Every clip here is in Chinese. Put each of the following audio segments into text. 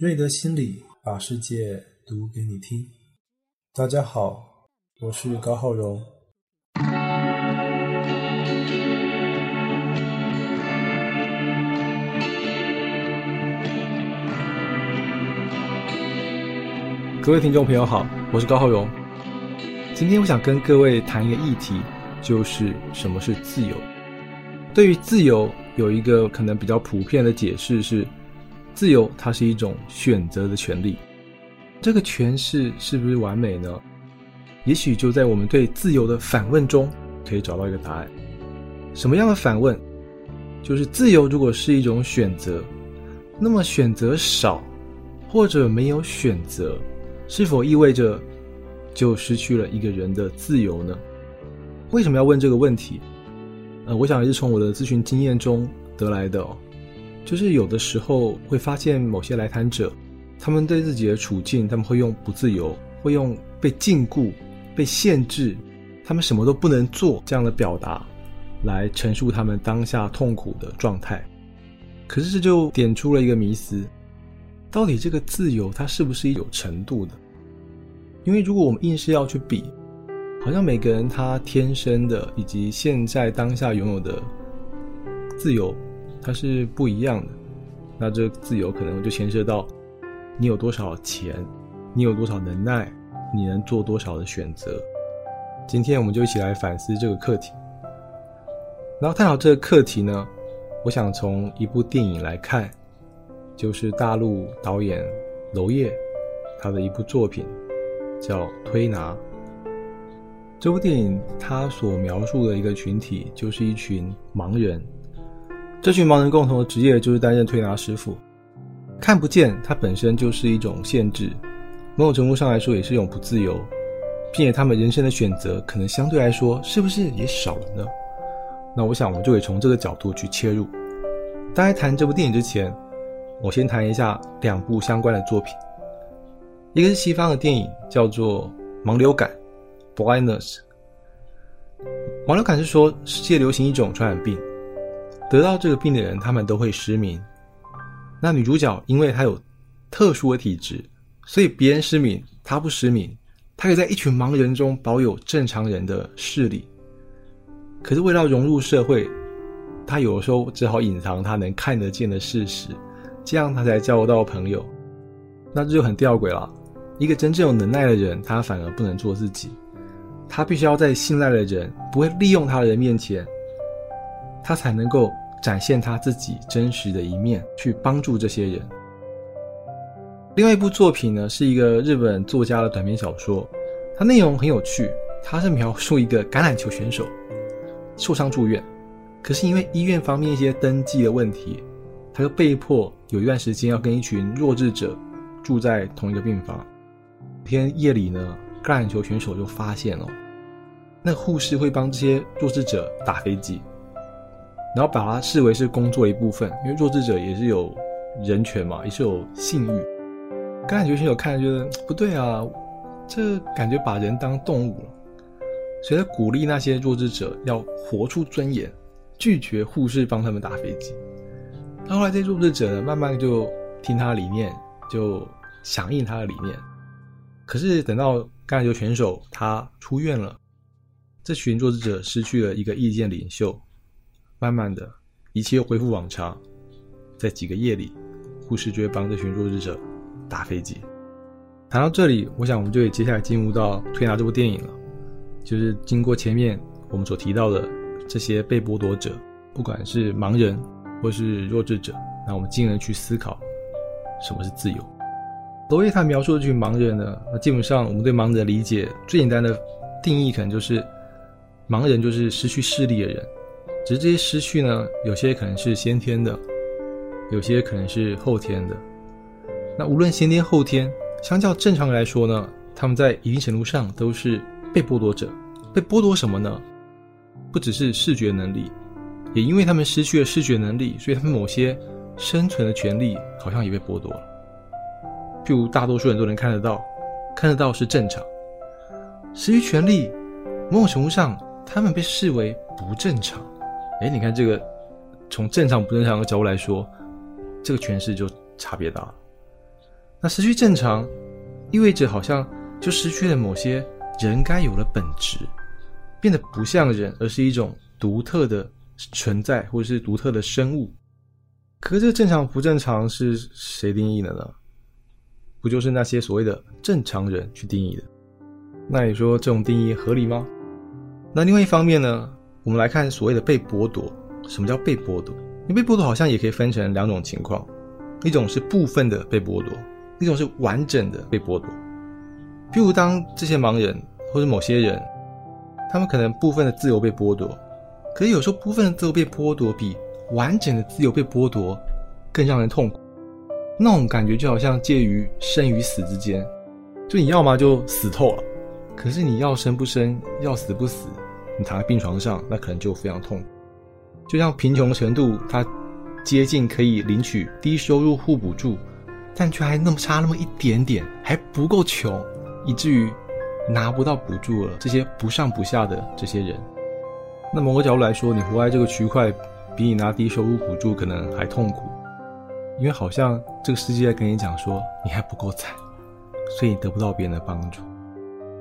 瑞德心理把世界读给你听。大家好，我是高浩荣。各位听众朋友好，我是高浩荣。今天我想跟各位谈一个议题，就是什么是自由。对于自由，有一个可能比较普遍的解释是。自由，它是一种选择的权利。这个诠释是不是完美呢？也许就在我们对自由的反问中，可以找到一个答案。什么样的反问？就是自由如果是一种选择，那么选择少或者没有选择，是否意味着就失去了一个人的自由呢？为什么要问这个问题？呃，我想也是从我的咨询经验中得来的。就是有的时候会发现某些来谈者，他们对自己的处境，他们会用不自由，会用被禁锢、被限制，他们什么都不能做这样的表达，来陈述他们当下痛苦的状态。可是这就点出了一个迷思：到底这个自由它是不是有程度的？因为如果我们硬是要去比，好像每个人他天生的以及现在当下拥有的自由。它是不一样的，那这自由可能就牵涉到你有多少钱，你有多少能耐，你能做多少的选择。今天我们就一起来反思这个课题。然后探讨这个课题呢，我想从一部电影来看，就是大陆导演娄烨他的一部作品，叫《推拿》。这部电影他所描述的一个群体，就是一群盲人。这群盲人共同的职业就是担任推拿师傅，看不见它本身就是一种限制，某种程度上来说也是一种不自由，并且他们人生的选择可能相对来说是不是也少了呢？那我想我们就可以从这个角度去切入。在谈这部电影之前，我先谈一下两部相关的作品，一个是西方的电影叫做《盲流感》（Blindness），盲流感是说世界流行一种传染病。得到这个病的人，他们都会失明。那女主角因为她有特殊的体质，所以别人失明，她不失明，她可以在一群盲人中保有正常人的视力。可是为了融入社会，她有时候只好隐藏她能看得见的事实，这样她才交到朋友。那这就很吊诡了。一个真正有能耐的人，他反而不能做自己，他必须要在信赖的人不会利用他的人面前。他才能够展现他自己真实的一面，去帮助这些人。另外一部作品呢，是一个日本作家的短篇小说，它内容很有趣。它是描述一个橄榄球选手受伤住院，可是因为医院方面一些登记的问题，他就被迫有一段时间要跟一群弱智者住在同一个病房。天夜里呢，橄榄球选手就发现了，那护士会帮这些弱智者打飞机。然后把它视为是工作一部分，因为弱智者也是有人权嘛，也是有性欲。橄榄球选手看觉得不对啊，这感觉把人当动物了，所以他鼓励那些弱智者要活出尊严，拒绝护士帮他们打飞机。那后来这些弱智者呢，慢慢就听他的理念，就响应他的理念。可是等到橄榄球选手他出院了，这群弱智者失去了一个意见领袖。慢慢的，一切又恢复往常。在几个夜里，护士就会帮这群弱智者打飞机。谈到这里，我想我们就得接下来进入到推拿这部电影了。就是经过前面我们所提到的这些被剥夺者，不管是盲人或是弱智者，那我们进而去思考什么是自由。罗烨他描述的这群盲人呢，那基本上我们对盲人的理解最简单的定义，可能就是盲人就是失去视力的人。只是这些失去呢，有些可能是先天的，有些可能是后天的。那无论先天后天，相较正常来说呢，他们在一定程度上都是被剥夺者。被剥夺什么呢？不只是视觉能力，也因为他们失去了视觉能力，所以他们某些生存的权利好像也被剥夺了。譬如大多数人都能看得到，看得到是正常。失去权利，某种程度上，他们被视为不正常。哎，你看这个，从正常不正常的角度来说，这个诠释就差别大了。那失去正常，意味着好像就失去了某些人该有的本质，变得不像人，而是一种独特的存在，或者是独特的生物。可是这个正常不正常是谁定义的呢？不就是那些所谓的正常人去定义的？那你说这种定义合理吗？那另外一方面呢，我们来看所谓的被剥夺。什么叫被剥夺？你被剥夺好像也可以分成两种情况，一种是部分的被剥夺，一种是完整的被剥夺。譬如当这些盲人或者某些人，他们可能部分的自由被剥夺，可是有时候部分的自由被剥夺比完整的自由被剥夺更让人痛苦。那种感觉就好像介于生与死之间，就你要么就死透了，可是你要生不生，要死不死，你躺在病床上，那可能就非常痛苦。就像贫穷程度，它接近可以领取低收入户补助，但却还那么差那么一点点，还不够穷，以至于拿不到补助了。这些不上不下的这些人，那某个角度来说，你活在这个区块，比你拿低收入补助可能还痛苦，因为好像这个世界在跟你讲说你还不够惨，所以你得不到别人的帮助。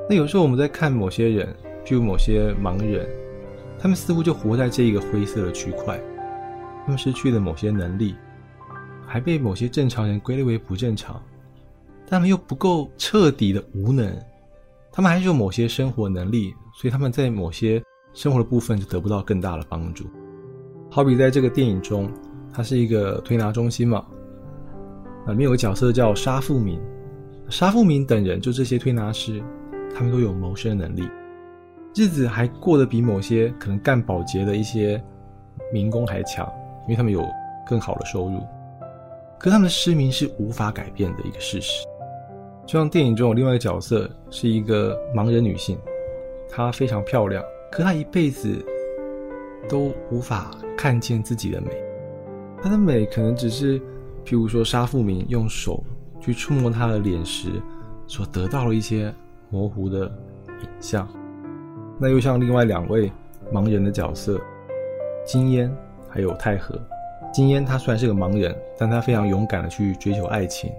那有时候我们在看某些人，譬如某些盲人。他们似乎就活在这一个灰色的区块，他们失去了某些能力，还被某些正常人归类为不正常，但他们又不够彻底的无能，他们还是有某些生活能力，所以他们在某些生活的部分就得不到更大的帮助。好比在这个电影中，它是一个推拿中心嘛，里面有个角色叫沙富民，沙富民等人就这些推拿师，他们都有谋生能力。日子还过得比某些可能干保洁的一些民工还强，因为他们有更好的收入。可他们的失明是无法改变的一个事实。就像电影中有另外一个角色，是一个盲人女性，她非常漂亮，可她一辈子都无法看见自己的美。她的美可能只是，譬如说沙富民用手去触摸她的脸时，所得到了一些模糊的影像。那又像另外两位盲人的角色，金烟还有太和。金烟他虽然是个盲人，但他非常勇敢的去追求爱情。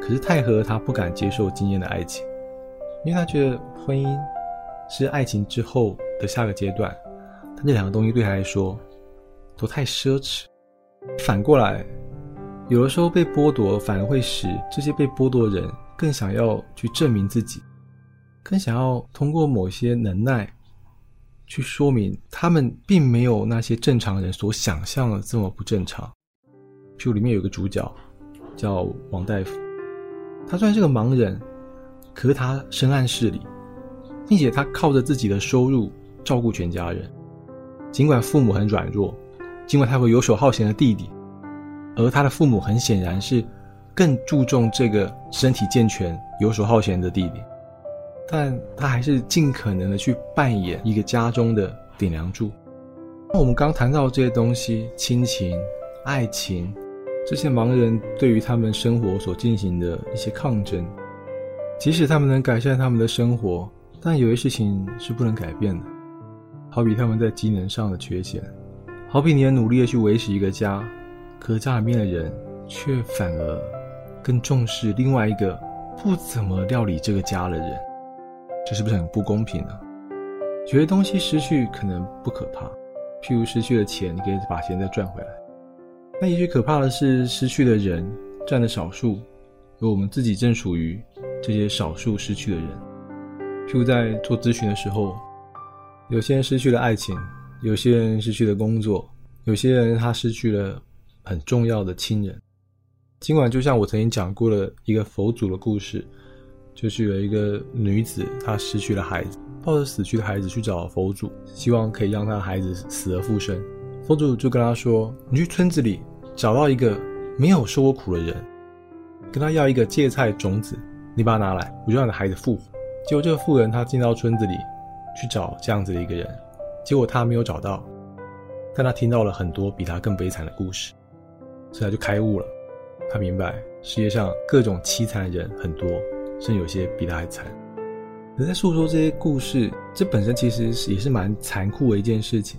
可是太和他不敢接受金烟的爱情，因为他觉得婚姻是爱情之后的下个阶段，但这两个东西对他来说都太奢侈。反过来，有的时候被剥夺反而会使这些被剥夺的人更想要去证明自己。更想要通过某些能耐，去说明他们并没有那些正常人所想象的这么不正常。譬如里面有个主角叫王大夫，他虽然是个盲人，可是他深谙事理，并且他靠着自己的收入照顾全家人。尽管父母很软弱，尽管他有游手好闲的弟弟，而他的父母很显然是更注重这个身体健全、游手好闲的弟弟。但他还是尽可能的去扮演一个家中的顶梁柱。那我们刚谈到这些东西，亲情、爱情，这些盲人对于他们生活所进行的一些抗争，即使他们能改善他们的生活，但有些事情是不能改变的。好比他们在机能上的缺陷，好比你很努力的去维持一个家，可家里面的人却反而更重视另外一个不怎么料理这个家的人。这是不是很不公平呢？有些东西失去可能不可怕，譬如失去了钱，你可以把钱再赚回来。那也许可怕的是失去的人占的少数，而我们自己正属于这些少数失去的人。譬如在做咨询的时候，有些人失去了爱情，有些人失去了工作，有些人他失去了很重要的亲人。尽管就像我曾经讲过了一个佛祖的故事。就是有一个女子，她失去了孩子，抱着死去的孩子去找佛祖，希望可以让她的孩子死而复生。佛祖就跟她说：“你去村子里找到一个没有受过苦的人，跟他要一个芥菜种子，你把它拿来，我就让你的孩子复活。”结果这个妇人她进到村子里去找这样子的一个人，结果她没有找到，但她听到了很多比她更悲惨的故事，所以她就开悟了。她明白世界上各种凄惨的人很多。甚至有些比他还惨。可在诉说这些故事，这本身其实也是蛮残酷的一件事情，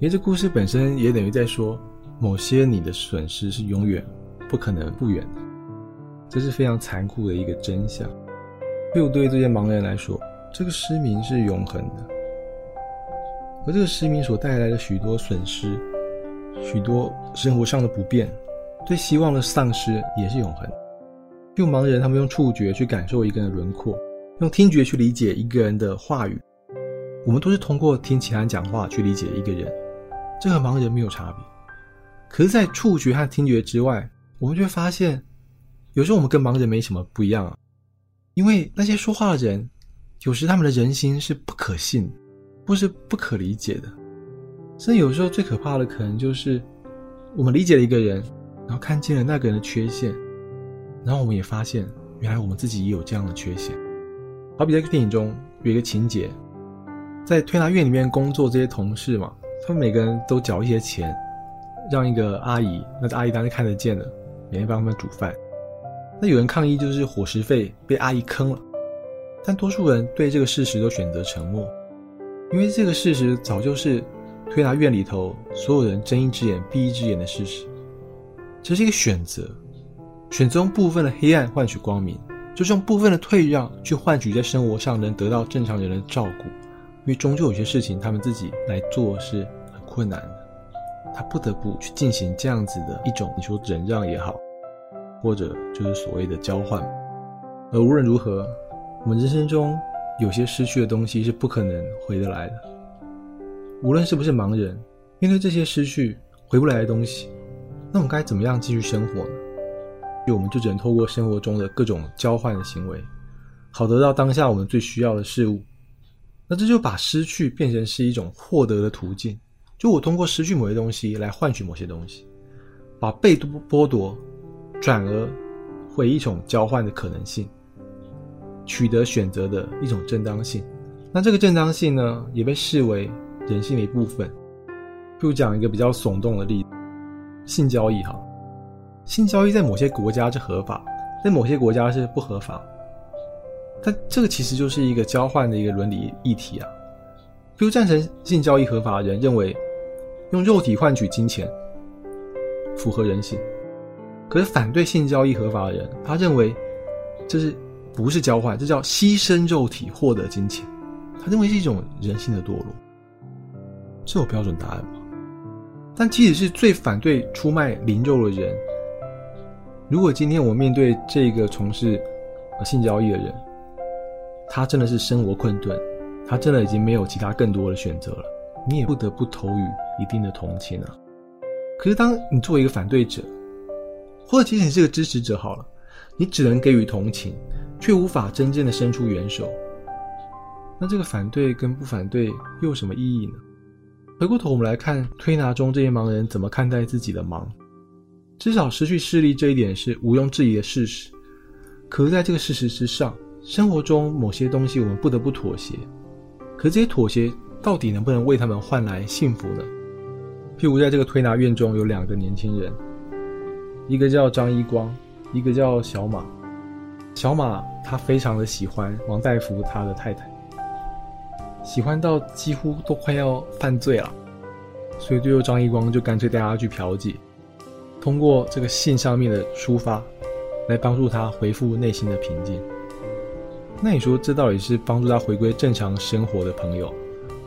因为这故事本身也等于在说，某些你的损失是永远不可能复原的。这是非常残酷的一个真相。就对这些盲人来说，这个失明是永恒的，而这个失明所带来的许多损失、许多生活上的不便、对希望的丧失，也是永恒。用盲人，他们用触觉去感受一个人的轮廓，用听觉去理解一个人的话语。我们都是通过听其他人讲话去理解一个人，这和盲人没有差别。可是，在触觉和听觉之外，我们就会发现，有时候我们跟盲人没什么不一样啊。因为那些说话的人，有时他们的人心是不可信，或是不可理解的。甚至有时候最可怕的，可能就是我们理解了一个人，然后看见了那个人的缺陷。然后我们也发现，原来我们自己也有这样的缺陷。好比在电影中有一个情节，在推拿院里面工作这些同事嘛，他们每个人都缴一些钱，让一个阿姨，那个阿姨当然看得见的，每天帮他们煮饭。那有人抗议，就是伙食费被阿姨坑了。但多数人对这个事实都选择沉默，因为这个事实早就是推拿院里头所有人睁一只眼闭一只眼的事实。这是一个选择。选择用部分的黑暗换取光明，就是用部分的退让去换取在生活上能得到正常人的照顾。因为终究有些事情他们自己来做是很困难的，他不得不去进行这样子的一种你说忍让也好，或者就是所谓的交换。而无论如何，我们人生中有些失去的东西是不可能回得来的。无论是不是盲人，面对这些失去回不来的东西，那我们该怎么样继续生活呢？就我们就只能透过生活中的各种交换的行为，好得到当下我们最需要的事物。那这就把失去变成是一种获得的途径。就我通过失去某些东西来换取某些东西，把被剥夺转而为一种交换的可能性，取得选择的一种正当性。那这个正当性呢，也被视为人性的一部分。就讲一个比较耸动的例子：性交易，哈。性交易在某些国家是合法，在某些国家是不合法。但这个其实就是一个交换的一个伦理议题啊。比如赞成性交易合法的人认为，用肉体换取金钱符合人性；可是反对性交易合法的人，他认为这是不是交换，这叫牺牲肉体获得金钱。他认为是一种人性的堕落。这有标准答案吗？但即使是最反对出卖灵肉的人。如果今天我面对这个从事性交易的人，他真的是生活困顿，他真的已经没有其他更多的选择了，你也不得不投予一定的同情啊。可是当你作为一个反对者，或者即使你是个支持者好了，你只能给予同情，却无法真正的伸出援手，那这个反对跟不反对又有什么意义呢？回过头我们来看推拿中这些盲人怎么看待自己的盲。至少失去视力这一点是毋庸置疑的事实。可是在这个事实之上，生活中某些东西我们不得不妥协。可这些妥协到底能不能为他们换来幸福呢？譬如在这个推拿院中有两个年轻人，一个叫张一光，一个叫小马。小马他非常的喜欢王大夫他的太太，喜欢到几乎都快要犯罪了，所以最后张一光就干脆带他去嫖妓。通过这个信上面的抒发，来帮助他恢复内心的平静。那你说这到底是帮助他回归正常生活的朋友，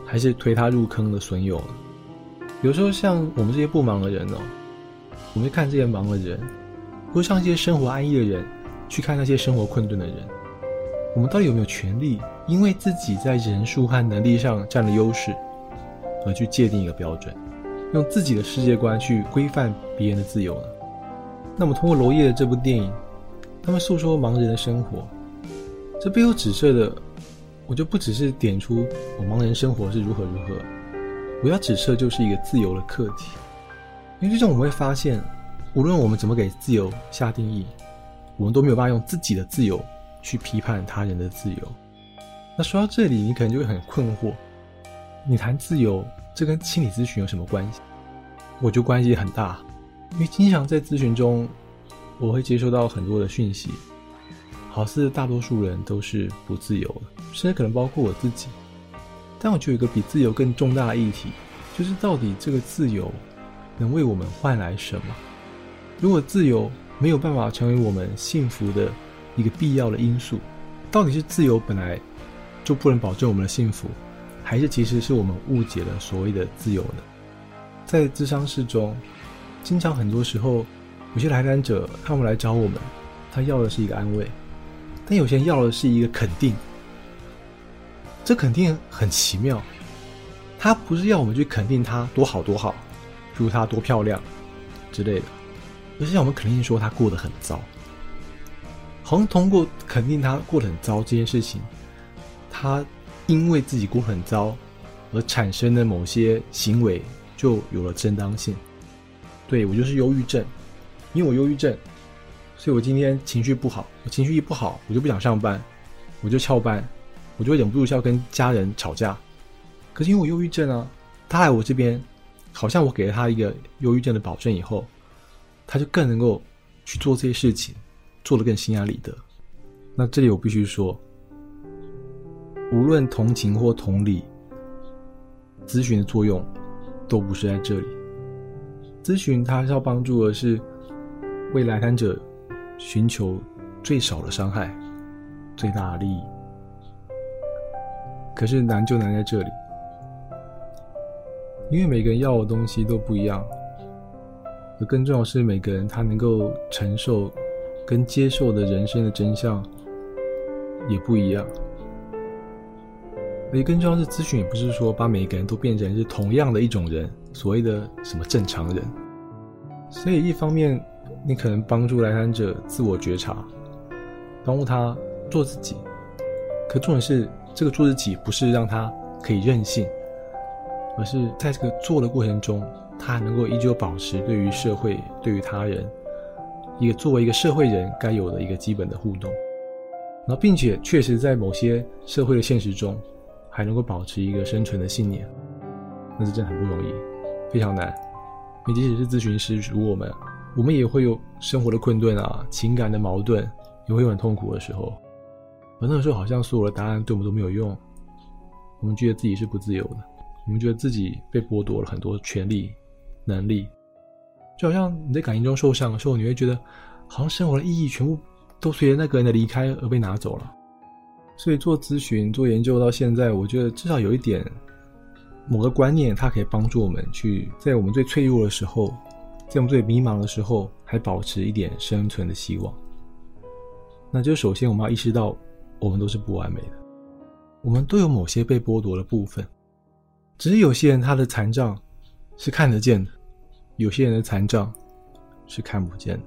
还是推他入坑的损友呢？有时候像我们这些不忙的人哦，我们看这些忙的人，或像一些生活安逸的人，去看那些生活困顿的人，我们到底有没有权利，因为自己在人数和能力上占了优势，而去界定一个标准？用自己的世界观去规范别人的自由呢？那么通过娄烨的这部电影，他们诉说盲人的生活，这背后指涉的，我就不只是点出我盲人生活是如何如何，我要指涉就是一个自由的课题。因为最终我们会发现，无论我们怎么给自由下定义，我们都没有办法用自己的自由去批判他人的自由。那说到这里，你可能就会很困惑，你谈自由？这跟心理咨询有什么关系？我就关系很大，因为经常在咨询中，我会接收到很多的讯息，好似大多数人都是不自由的，甚至可能包括我自己。但我觉得有一个比自由更重大的议题，就是到底这个自由能为我们换来什么？如果自由没有办法成为我们幸福的一个必要的因素。到底是自由本来就不能保证我们的幸福，还是其实是我们误解了所谓的自由呢？在智商室中，经常很多时候，有些来访者他们来找我们，他要的是一个安慰，但有些人要的是一个肯定。这肯定很奇妙，他不是要我们去肯定他多好多好，如他多漂亮之类的，而是让我们肯定说他过得很糟。好像通过肯定他过得很糟这件事情，他因为自己过很糟而产生的某些行为就有了正当性。对我就是忧郁症，因为我忧郁症，所以我今天情绪不好。我情绪一不好，我就不想上班，我就翘班，我就忍不住要跟家人吵架。可是因为我忧郁症啊，他来我这边，好像我给了他一个忧郁症的保证以后，他就更能够去做这些事情。做的更心安理得。那这里我必须说，无论同情或同理，咨询的作用都不是在这里。咨询它是要帮助的是为来谈者寻求最少的伤害、最大的利益。可是难就难在这里，因为每个人要的东西都不一样，而更重要的是每个人他能够承受。跟接受的人生的真相也不一样，而且更重要是，咨询也不是说把每一个人都变成是同样的一种人，所谓的什么正常人。所以一方面，你可能帮助来访者自我觉察，帮助他做自己。可重点是，这个做自己不是让他可以任性，而是在这个做的过程中，他还能够依旧保持对于社会、对于他人。一个作为一个社会人该有的一个基本的互动，然后并且确实在某些社会的现实中，还能够保持一个生存的信念，那是真的很不容易，非常难。你即使是咨询师如我们，我们也会有生活的困顿啊，情感的矛盾，也会有很痛苦的时候。而那个时候，好像所有的答案对我们都没有用，我们觉得自己是不自由的，我们觉得自己被剥夺了很多权利、能力。就好像你在感情中受伤的时候，你会觉得好像生活的意义全部都随着那个人的离开而被拿走了。所以做咨询、做研究到现在，我觉得至少有一点某个观念，它可以帮助我们去在我们最脆弱的时候，在我们最迷茫的时候，还保持一点生存的希望。那就首先我们要意识到，我们都是不完美的，我们都有某些被剥夺的部分，只是有些人他的残障是看得见的。有些人的残障是看不见的，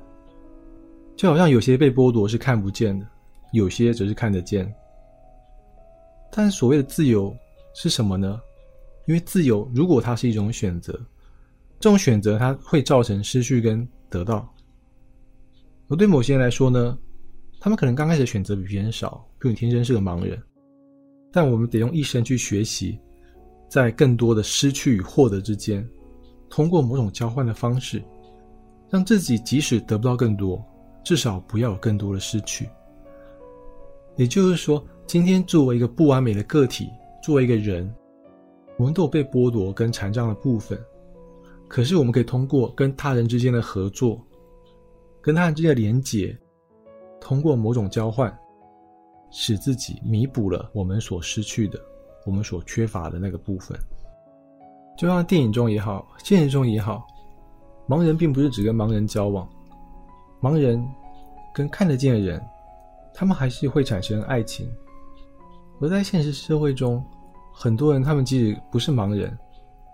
就好像有些被剥夺是看不见的，有些则是看得见。但所谓的自由是什么呢？因为自由如果它是一种选择，这种选择它会造成失去跟得到。而对某些人来说呢，他们可能刚开始选择比别人少，比如你天生是个盲人，但我们得用一生去学习，在更多的失去与获得之间。通过某种交换的方式，让自己即使得不到更多，至少不要有更多的失去。也就是说，今天作为一个不完美的个体，作为一个人，我们都有被剥夺跟残障的部分。可是，我们可以通过跟他人之间的合作，跟他人之间的连结，通过某种交换，使自己弥补了我们所失去的、我们所缺乏的那个部分。就像电影中也好，现实中也好，盲人并不是只跟盲人交往，盲人跟看得见的人，他们还是会产生爱情。而在现实社会中，很多人他们即使不是盲人，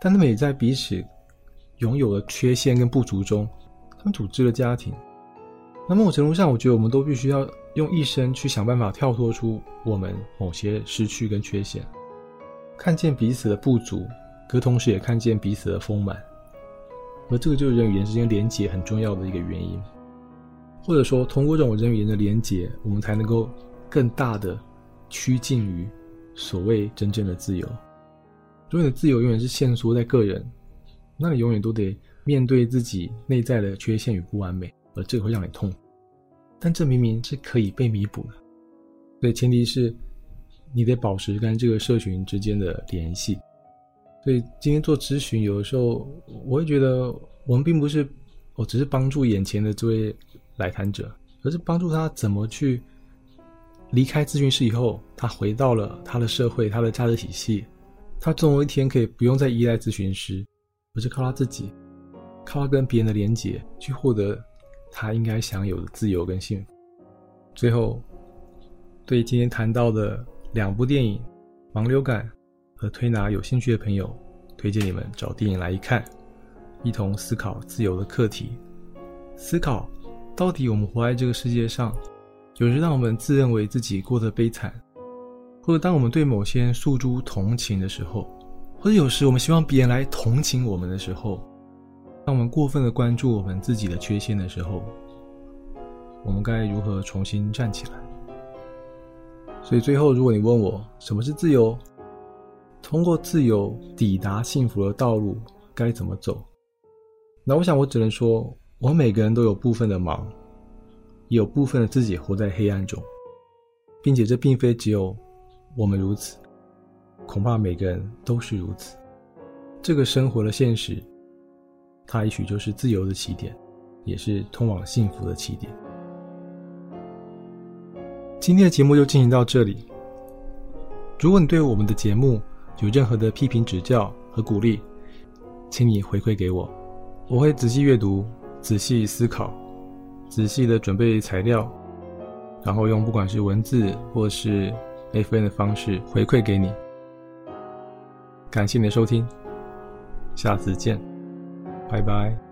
但他们也在彼此拥有的缺陷跟不足中，他们组织了家庭。那某种程度上，我觉得我们都必须要用一生去想办法跳脱出我们某些失去跟缺陷，看见彼此的不足。可同时也看见彼此的丰满，而这个就是人与人之间连结很重要的一个原因。或者说，通过这种人与人的连结，我们才能够更大的趋近于所谓真正的自由。如果你的自由永远是限缩在个人，那你永远都得面对自己内在的缺陷与不完美，而这会让你痛。但这明明是可以被弥补的，所以前提是你得保持跟这个社群之间的联系。所以今天做咨询，有的时候我会觉得，我们并不是，我只是帮助眼前的这位来谈者，而是帮助他怎么去离开咨询室以后，他回到了他的社会、他的价值体系，他总有一天可以不用再依赖咨询师，而是靠他自己，靠他跟别人的连结，去获得他应该享有的自由跟幸福。最后，对今天谈到的两部电影《盲流感》和《推拿》有兴趣的朋友，推荐你们找电影来一看，一同思考自由的课题，思考到底我们活在这个世界上，有时让我们自认为自己过得悲惨，或者当我们对某些人诉诸同情的时候，或者有时我们希望别人来同情我们的时候，当我们过分的关注我们自己的缺陷的时候。我们该如何重新站起来？所以最后，如果你问我什么是自由，通过自由抵达幸福的道路该怎么走？那我想，我只能说，我们每个人都有部分的盲，也有部分的自己活在黑暗中，并且这并非只有我们如此，恐怕每个人都是如此。这个生活的现实，它也许就是自由的起点，也是通往幸福的起点。今天的节目就进行到这里。如果你对我们的节目有任何的批评指教和鼓励，请你回馈给我，我会仔细阅读、仔细思考、仔细的准备材料，然后用不管是文字或是 F N 的方式回馈给你。感谢你的收听，下次见，拜拜。